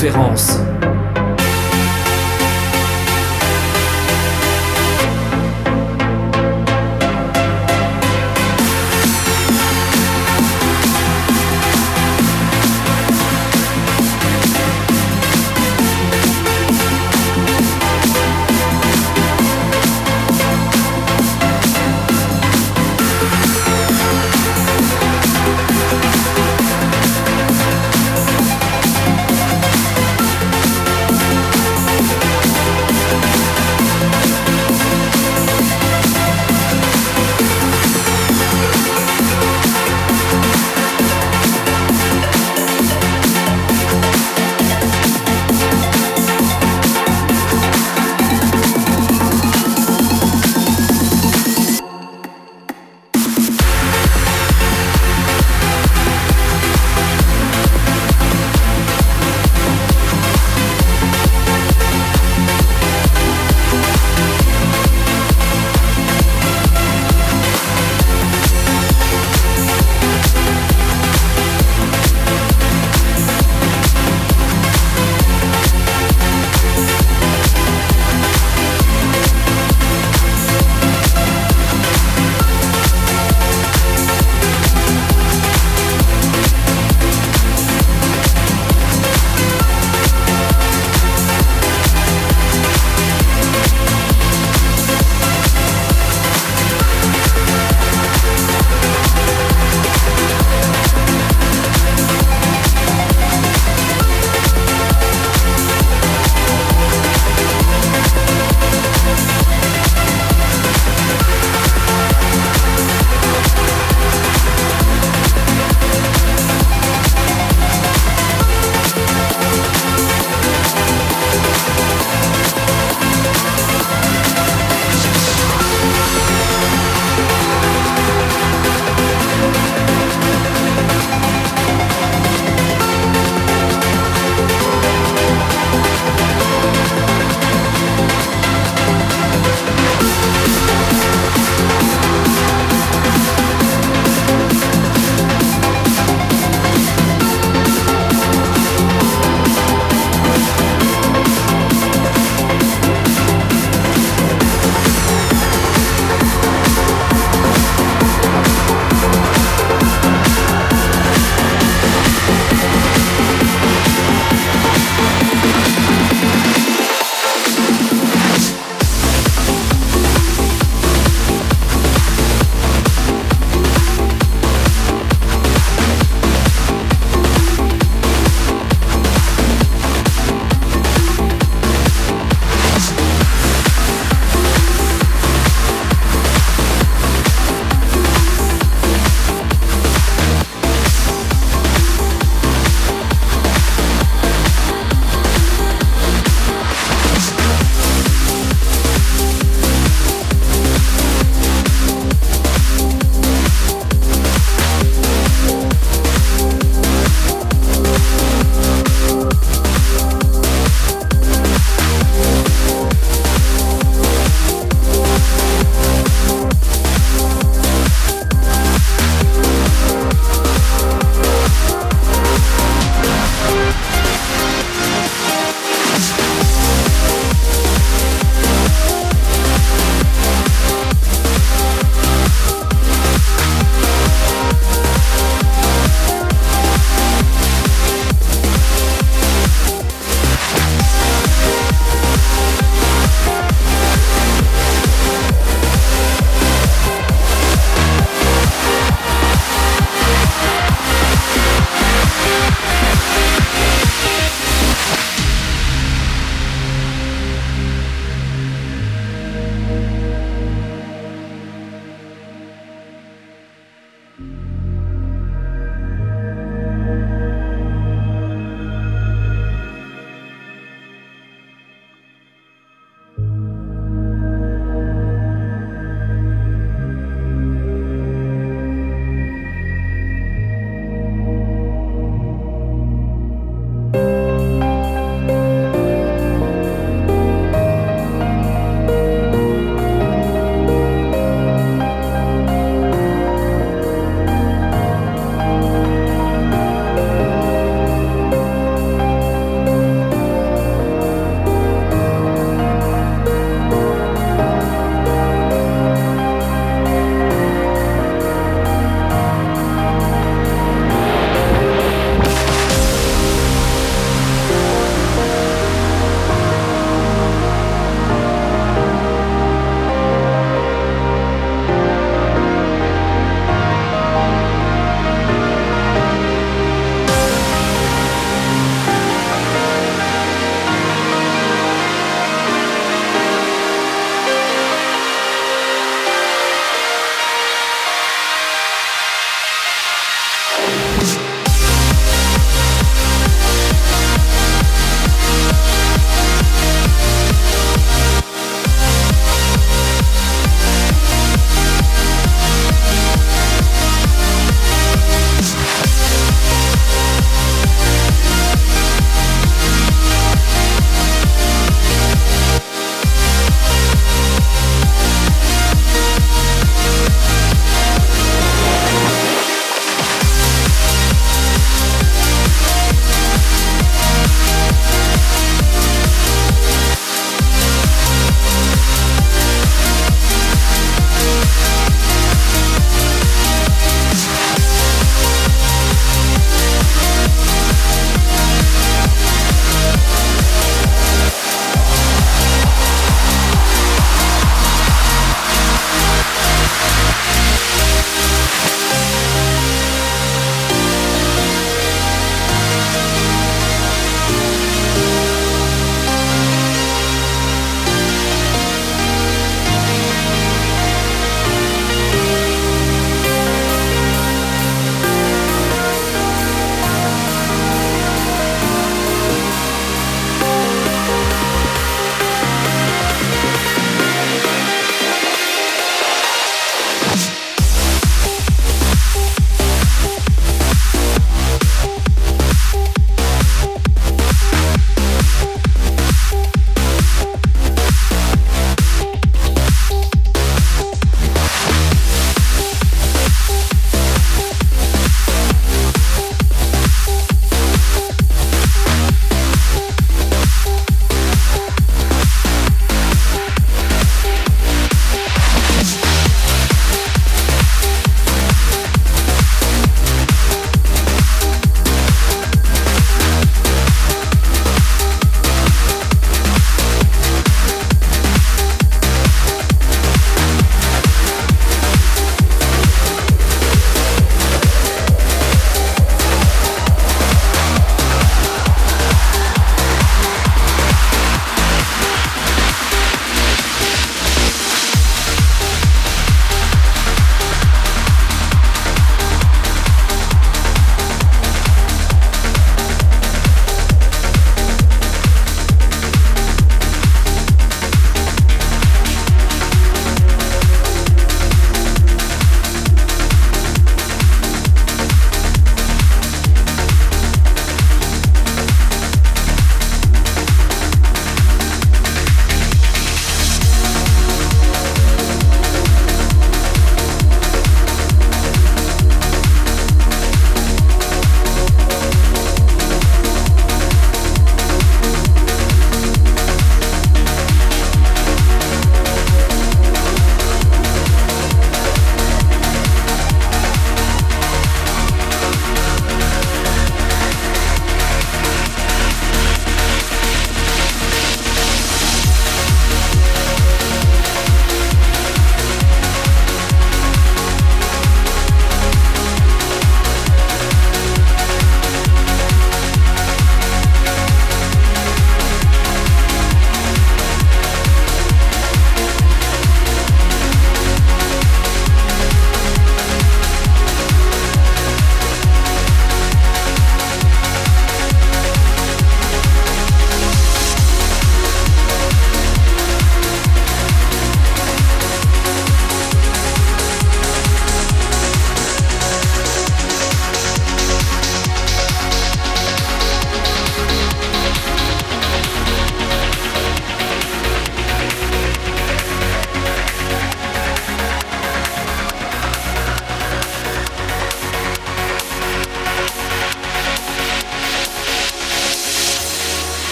Transconférence.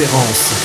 Transconférence.